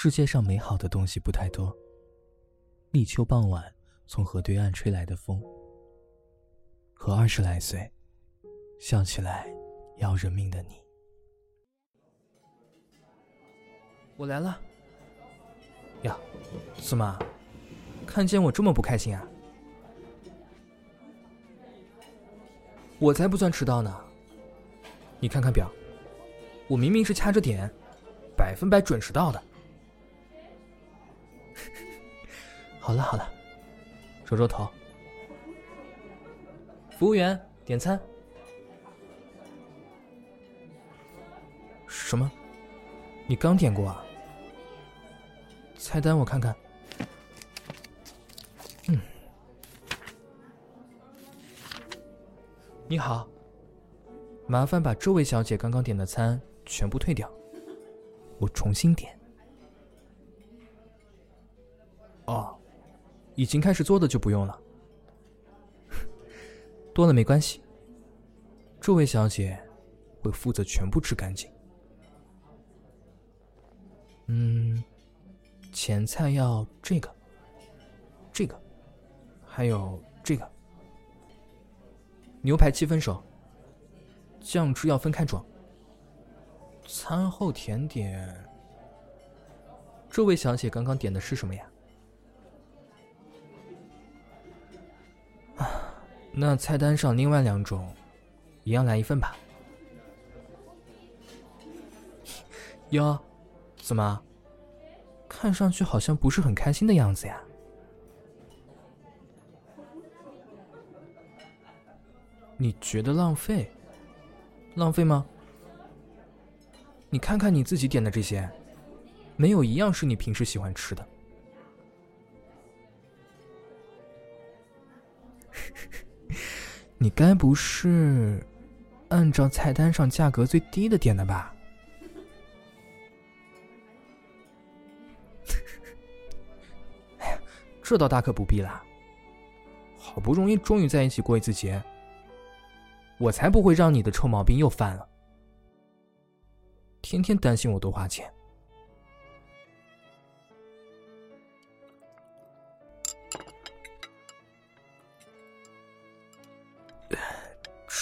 世界上美好的东西不太多。立秋傍晚，从河对岸吹来的风，和二十来岁，笑起来要人命的你。我来了。呀，怎么，看见我这么不开心啊？我才不算迟到呢。你看看表，我明明是掐着点，百分百准时到的。好了好了，揉揉头。服务员，点餐。什么？你刚点过啊？菜单我看看。嗯。你好，麻烦把这位小姐刚刚点的餐全部退掉，我重新点。哦，已经开始做的就不用了，多了没关系。这位小姐会负责全部吃干净。嗯，前菜要这个，这个，还有这个。牛排七分熟，酱汁要分开装。餐后甜点，这位小姐刚刚点的是什么呀？那菜单上另外两种，一样来一份吧。哟，怎么？看上去好像不是很开心的样子呀。你觉得浪费？浪费吗？你看看你自己点的这些，没有一样是你平时喜欢吃的。你该不是按照菜单上价格最低的点的吧？哎呀，这倒大可不必啦。好不容易终于在一起过一次节。我才不会让你的臭毛病又犯了，天天担心我多花钱。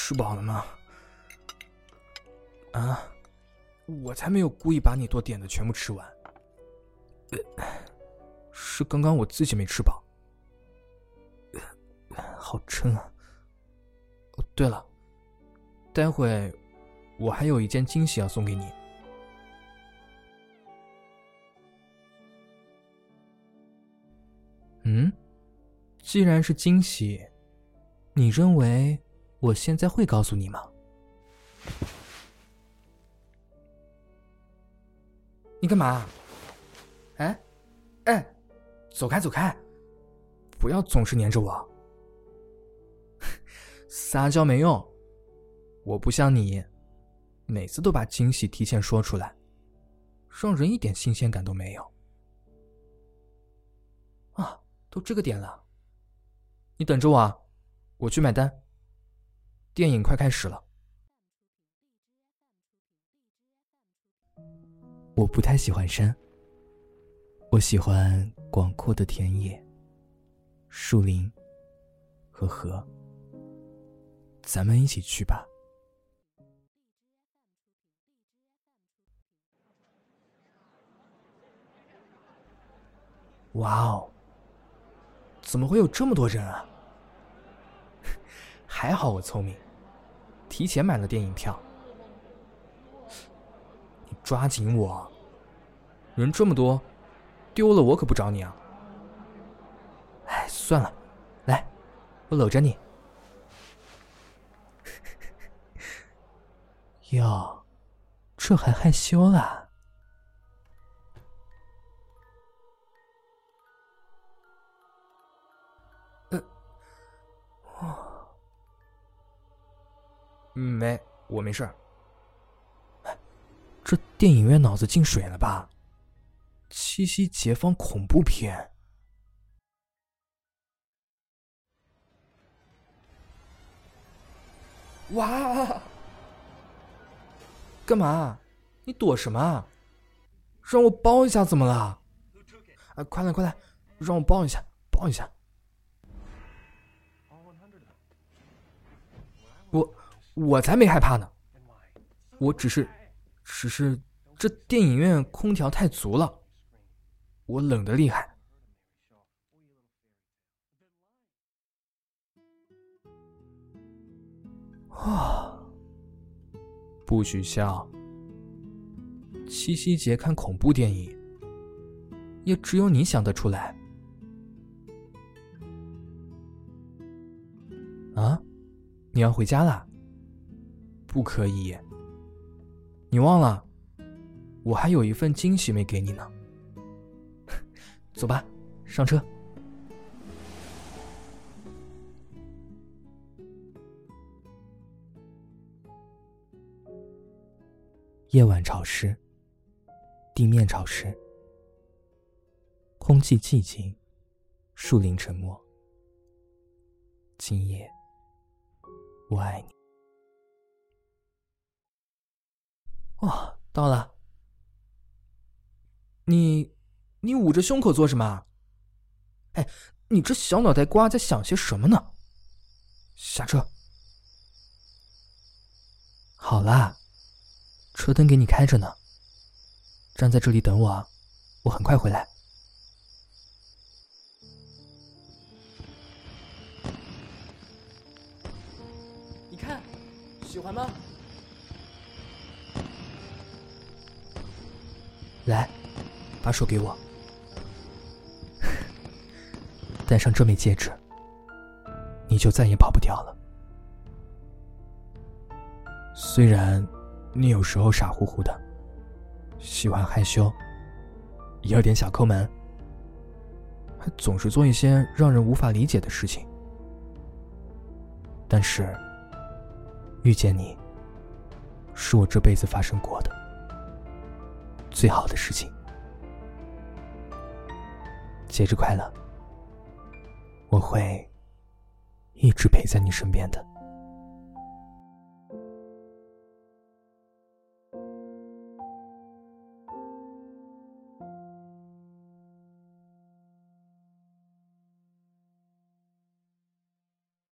吃饱了吗？啊，我才没有故意把你多点的全部吃完，是刚刚我自己没吃饱，好撑啊！哦，对了。待会，我还有一件惊喜要送给你。嗯，既然是惊喜，你认为我现在会告诉你吗？你干嘛？哎，哎，走开，走开！不要总是黏着我，撒娇没用。我不像你，每次都把惊喜提前说出来，让人一点新鲜感都没有。啊，都这个点了，你等着我啊，我去买单。电影快开始了。我不太喜欢山，我喜欢广阔的田野、树林和河。咱们一起去吧。哇哦！怎么会有这么多人啊？还好我聪明，提前买了电影票。你抓紧我，人这么多，丢了我可不找你啊！哎，算了，来，我搂着你。哟，这还害羞了？没，我没事。这电影院脑子进水了吧？七夕节放恐怖片？哇！干嘛？你躲什么？让我抱一下怎么了？啊，快来快来，让我抱一下，抱一下。我我才没害怕呢，我只是，只是这电影院空调太足了，我冷的厉害。啊，不许笑。七夕节看恐怖电影，也只有你想得出来。啊，你要回家了？不可以，你忘了，我还有一份惊喜没给你呢。走吧，上车。夜晚潮湿。地面潮湿，空气寂静，树林沉默。今夜，我爱你。哦，到了。你，你捂着胸口做什么？哎，你这小脑袋瓜在想些什么呢？下车。好啦，车灯给你开着呢。站在这里等我啊，我很快回来。你看，喜欢吗？来，把手给我，戴上这枚戒指，你就再也跑不掉了。虽然你有时候傻乎乎的。喜欢害羞，有点小抠门，还总是做一些让人无法理解的事情。但是，遇见你，是我这辈子发生过的最好的事情。节日快乐！我会一直陪在你身边的。